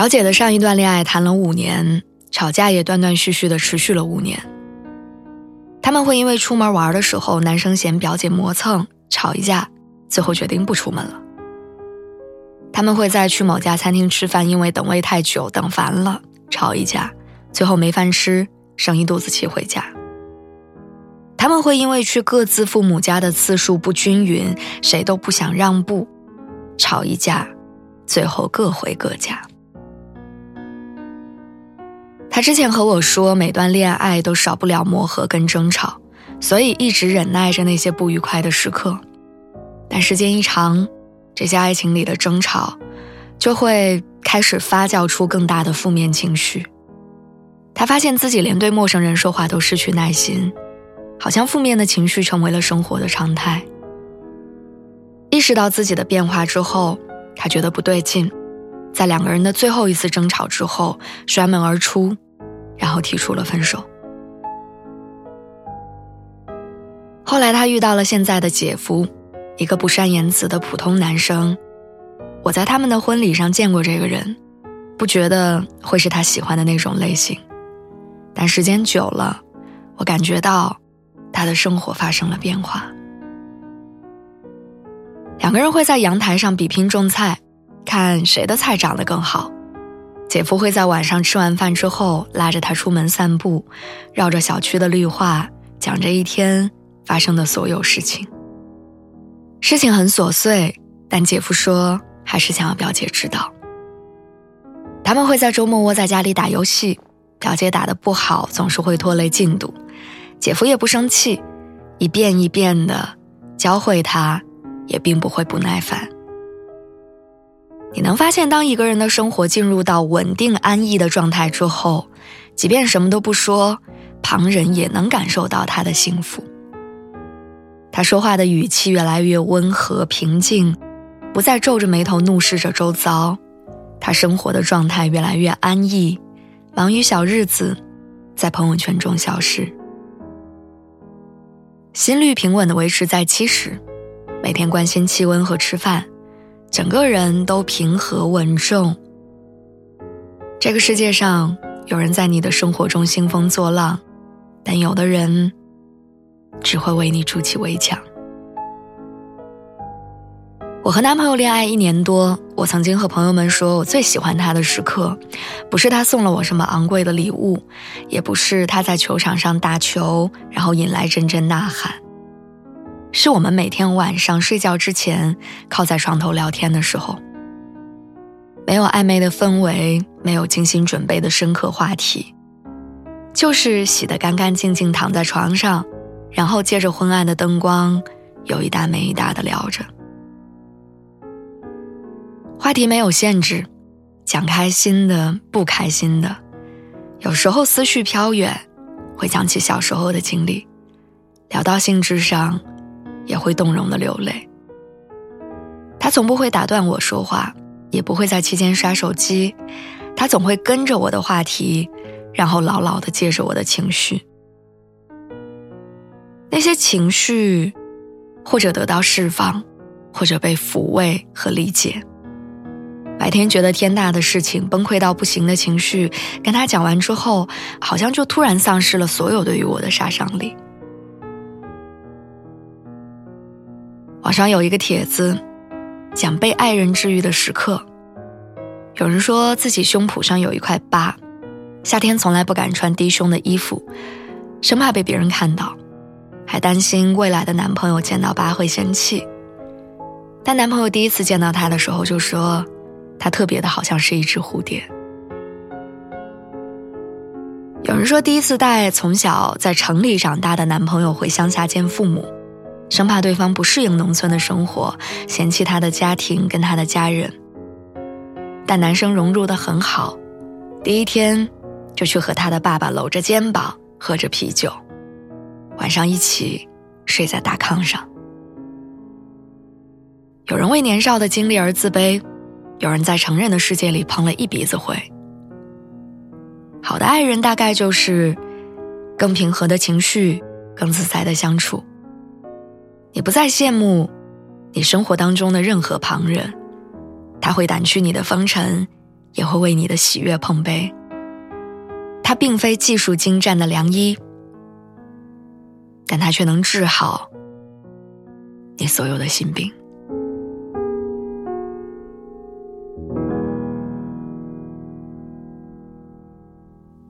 表姐的上一段恋爱谈了五年，吵架也断断续续的持续了五年。他们会因为出门玩的时候，男生嫌表姐磨蹭，吵一架，最后决定不出门了。他们会在去某家餐厅吃饭，因为等位太久，等烦了，吵一架，最后没饭吃，生一肚子气回家。他们会因为去各自父母家的次数不均匀，谁都不想让步，吵一架，最后各回各家。他之前和我说，每段恋爱都少不了磨合跟争吵，所以一直忍耐着那些不愉快的时刻。但时间一长，这些爱情里的争吵，就会开始发酵出更大的负面情绪。他发现自己连对陌生人说话都失去耐心，好像负面的情绪成为了生活的常态。意识到自己的变化之后，他觉得不对劲。在两个人的最后一次争吵之后，摔门而出，然后提出了分手。后来他遇到了现在的姐夫，一个不善言辞的普通男生。我在他们的婚礼上见过这个人，不觉得会是他喜欢的那种类型。但时间久了，我感觉到他的生活发生了变化。两个人会在阳台上比拼种菜。看谁的菜长得更好，姐夫会在晚上吃完饭之后拉着他出门散步，绕着小区的绿化讲这一天发生的所有事情。事情很琐碎，但姐夫说还是想要表姐知道。他们会在周末窝在家里打游戏，表姐打得不好总是会拖累进度，姐夫也不生气，一遍一遍的教会他，也并不会不耐烦。你能发现，当一个人的生活进入到稳定安逸的状态之后，即便什么都不说，旁人也能感受到他的幸福。他说话的语气越来越温和平静，不再皱着眉头怒视着周遭。他生活的状态越来越安逸，忙于小日子，在朋友圈中消失。心率平稳的维持在七十，每天关心气温和吃饭。整个人都平和稳重。这个世界上，有人在你的生活中兴风作浪，但有的人只会为你筑起围墙。我和男朋友恋爱一年多，我曾经和朋友们说，我最喜欢他的时刻，不是他送了我什么昂贵的礼物，也不是他在球场上打球，然后引来阵阵呐喊。是我们每天晚上睡觉之前靠在床头聊天的时候，没有暧昧的氛围，没有精心准备的深刻话题，就是洗得干干净净躺在床上，然后借着昏暗的灯光，有一搭没一搭的聊着。话题没有限制，讲开心的，不开心的，有时候思绪飘远，会讲起小时候的经历，聊到兴致上。也会动容的流泪。他从不会打断我说话，也不会在期间刷手机，他总会跟着我的话题，然后牢牢的接着我的情绪。那些情绪，或者得到释放，或者被抚慰和理解。白天觉得天大的事情，崩溃到不行的情绪，跟他讲完之后，好像就突然丧失了所有对于我的杀伤力。网上有一个帖子，讲被爱人治愈的时刻。有人说自己胸脯上有一块疤，夏天从来不敢穿低胸的衣服，生怕被别人看到，还担心未来的男朋友见到疤会生气。但男朋友第一次见到她的时候就说，她特别的好像是一只蝴蝶。有人说第一次带从小在城里长大的男朋友回乡下见父母。生怕对方不适应农村的生活，嫌弃他的家庭跟他的家人，但男生融入的很好，第一天就去和他的爸爸搂着肩膀喝着啤酒，晚上一起睡在大炕上。有人为年少的经历而自卑，有人在成人的世界里碰了一鼻子灰。好的爱人大概就是更平和的情绪，更自在的相处。你不再羡慕你生活当中的任何旁人。他会掸去你的风尘，也会为你的喜悦碰杯。他并非技术精湛的良医，但他却能治好你所有的心病。